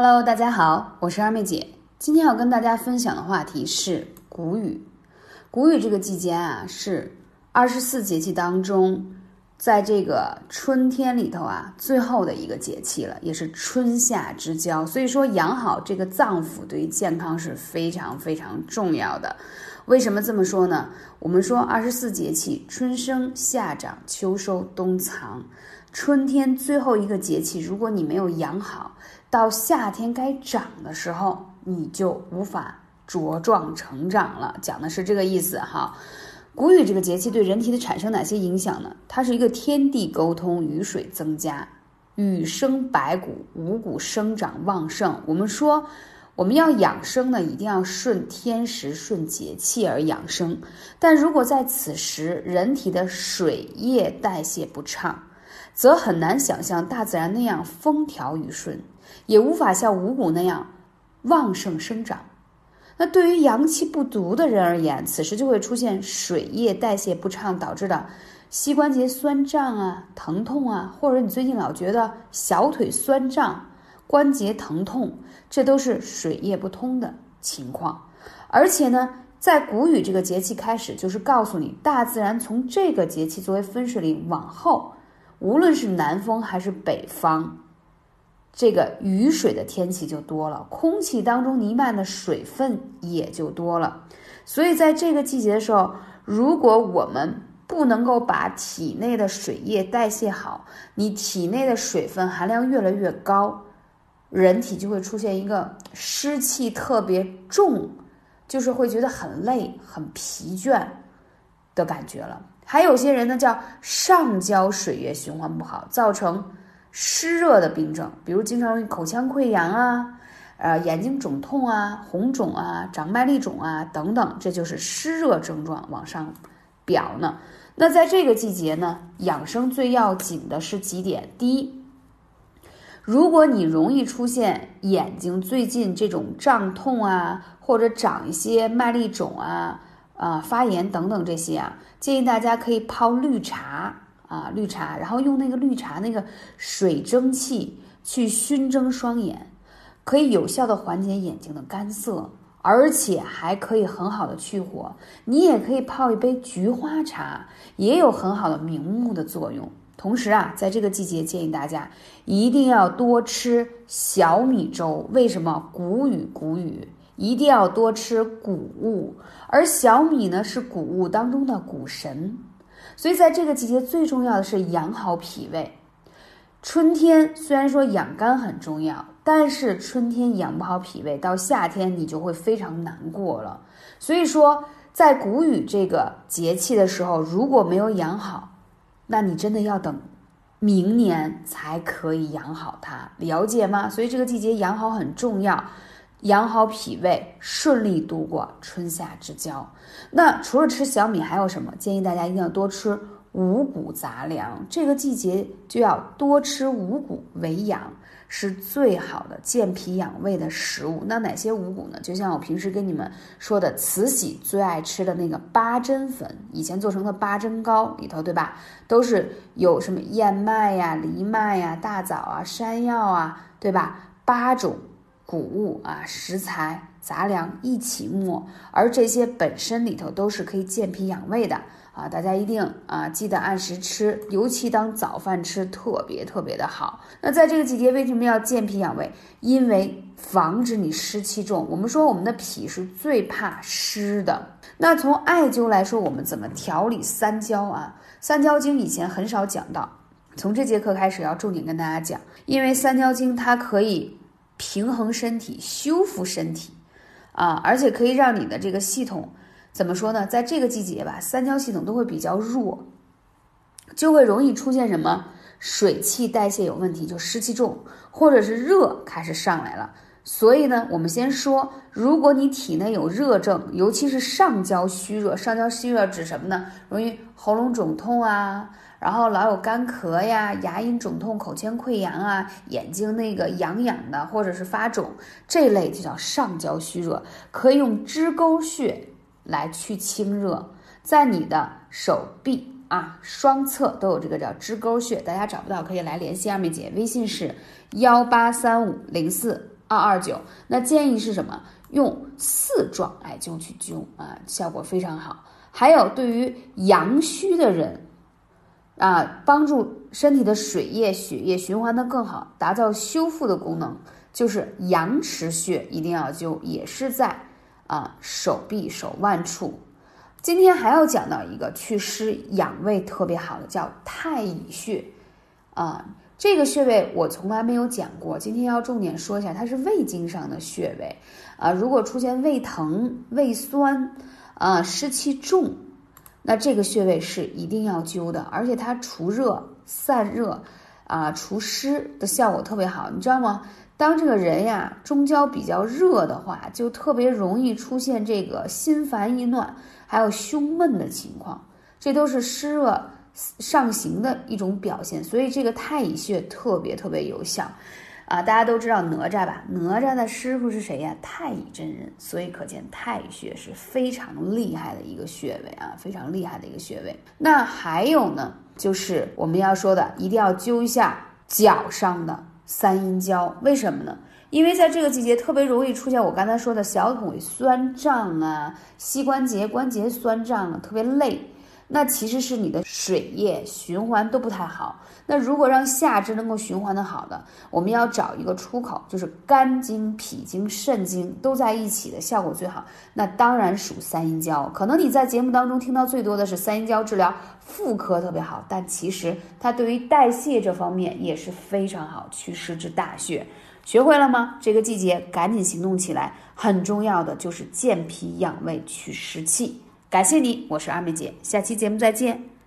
Hello，大家好，我是二妹姐。今天要跟大家分享的话题是谷雨。谷雨这个季节啊，是二十四节气当中，在这个春天里头啊，最后的一个节气了，也是春夏之交。所以说，养好这个脏腑对于健康是非常非常重要的。为什么这么说呢？我们说二十四节气，春生、夏长、秋收、冬藏。春天最后一个节气，如果你没有养好，到夏天该长的时候，你就无法茁壮成长了。讲的是这个意思哈。谷雨这个节气对人体的产生哪些影响呢？它是一个天地沟通，雨水增加，雨生百谷，五谷生长旺盛。我们说，我们要养生呢，一定要顺天时、顺节气而养生。但如果在此时人体的水液代谢不畅，则很难想象大自然那样风调雨顺，也无法像五谷那样旺盛生长。那对于阳气不足的人而言，此时就会出现水液代谢不畅导致的膝关节酸胀啊、疼痛啊，或者你最近老觉得小腿酸胀、关节疼痛，这都是水液不通的情况。而且呢，在谷雨这个节气开始，就是告诉你，大自然从这个节气作为分水岭往后。无论是南风还是北方，这个雨水的天气就多了，空气当中弥漫的水分也就多了。所以在这个季节的时候，如果我们不能够把体内的水液代谢好，你体内的水分含量越来越高，人体就会出现一个湿气特别重，就是会觉得很累、很疲倦的感觉了。还有些人呢，叫上焦水液循环不好，造成湿热的病症，比如经常口腔溃疡啊，呃，眼睛肿痛啊，红肿啊，长麦粒肿啊等等，这就是湿热症状往上表呢。那在这个季节呢，养生最要紧的是几点：第一，如果你容易出现眼睛最近这种胀痛啊，或者长一些麦粒肿啊。啊，发炎等等这些啊，建议大家可以泡绿茶啊，绿茶，然后用那个绿茶那个水蒸气去熏蒸双眼，可以有效的缓解眼睛的干涩，而且还可以很好的去火。你也可以泡一杯菊花茶，也有很好的明目的作用。同时啊，在这个季节，建议大家一定要多吃小米粥。为什么？谷雨，谷雨。一定要多吃谷物，而小米呢是谷物当中的谷神，所以在这个季节最重要的是养好脾胃。春天虽然说养肝很重要，但是春天养不好脾胃，到夏天你就会非常难过了。所以说，在谷雨这个节气的时候，如果没有养好，那你真的要等明年才可以养好它，了解吗？所以这个季节养好很重要。养好脾胃，顺利度过春夏之交。那除了吃小米，还有什么？建议大家一定要多吃五谷杂粮。这个季节就要多吃五谷为养，是最好的健脾养胃的食物。那哪些五谷呢？就像我平时跟你们说的，慈禧最爱吃的那个八珍粉，以前做成的八珍糕里头，对吧？都是有什么燕麦呀、藜麦呀、大枣啊、山药啊，对吧？八种。谷物啊，食材杂粮一起磨，而这些本身里头都是可以健脾养胃的啊！大家一定啊记得按时吃，尤其当早饭吃，特别特别的好。那在这个季节为什么要健脾养胃？因为防止你湿气重。我们说我们的脾是最怕湿的。那从艾灸来说，我们怎么调理三焦啊？三焦经以前很少讲到，从这节课开始要重点跟大家讲，因为三焦经它可以。平衡身体，修复身体，啊，而且可以让你的这个系统怎么说呢？在这个季节吧，三焦系统都会比较弱，就会容易出现什么水气代谢有问题，就湿气重，或者是热开始上来了。所以呢，我们先说，如果你体内有热症，尤其是上焦虚热，上焦虚热指什么呢？容易喉咙肿痛啊，然后老有干咳呀，牙龈肿痛，口腔溃疡啊，眼睛那个痒痒的，或者是发肿，这类就叫上焦虚热，可以用支沟穴来去清热，在你的手臂啊双侧都有这个叫支沟穴，大家找不到可以来联系二妹姐，微信是幺八三五零四。二二九。那建议是什么？用四状艾灸去灸啊，效果非常好。还有对于阳虚的人啊，帮助身体的水液、血液循环的更好，达到修复的功能，就是阳池穴一定要灸，也是在啊手臂、手腕处。今天还要讲到一个祛湿养胃特别好的，叫太乙穴啊。这个穴位我从来没有讲过，今天要重点说一下，它是胃经上的穴位啊。如果出现胃疼、胃酸啊、湿气重，那这个穴位是一定要灸的，而且它除热、散热啊、除湿的效果特别好，你知道吗？当这个人呀中焦比较热的话，就特别容易出现这个心烦意乱，还有胸闷的情况，这都是湿热上行的一种表现。所以这个太乙穴特别特别有效啊！大家都知道哪吒吧？哪吒的师傅是谁呀？太乙真人。所以可见太乙穴是非常厉害的一个穴位啊，非常厉害的一个穴位。那还有呢，就是我们要说的，一定要灸一下脚上的。三阴交为什么呢？因为在这个季节特别容易出现我刚才说的小腿酸胀啊，膝关节关节酸胀啊，特别累。那其实是你的水液循环都不太好。那如果让下肢能够循环的好的，我们要找一个出口，就是肝经、脾经、肾经都在一起的效果最好。那当然属三阴交。可能你在节目当中听到最多的是三阴交治疗妇科特别好，但其实它对于代谢这方面也是非常好，祛湿之大穴。学会了吗？这个季节赶紧行动起来。很重要的就是健脾养胃、祛湿气。感谢你，我是阿妹姐，下期节目再见。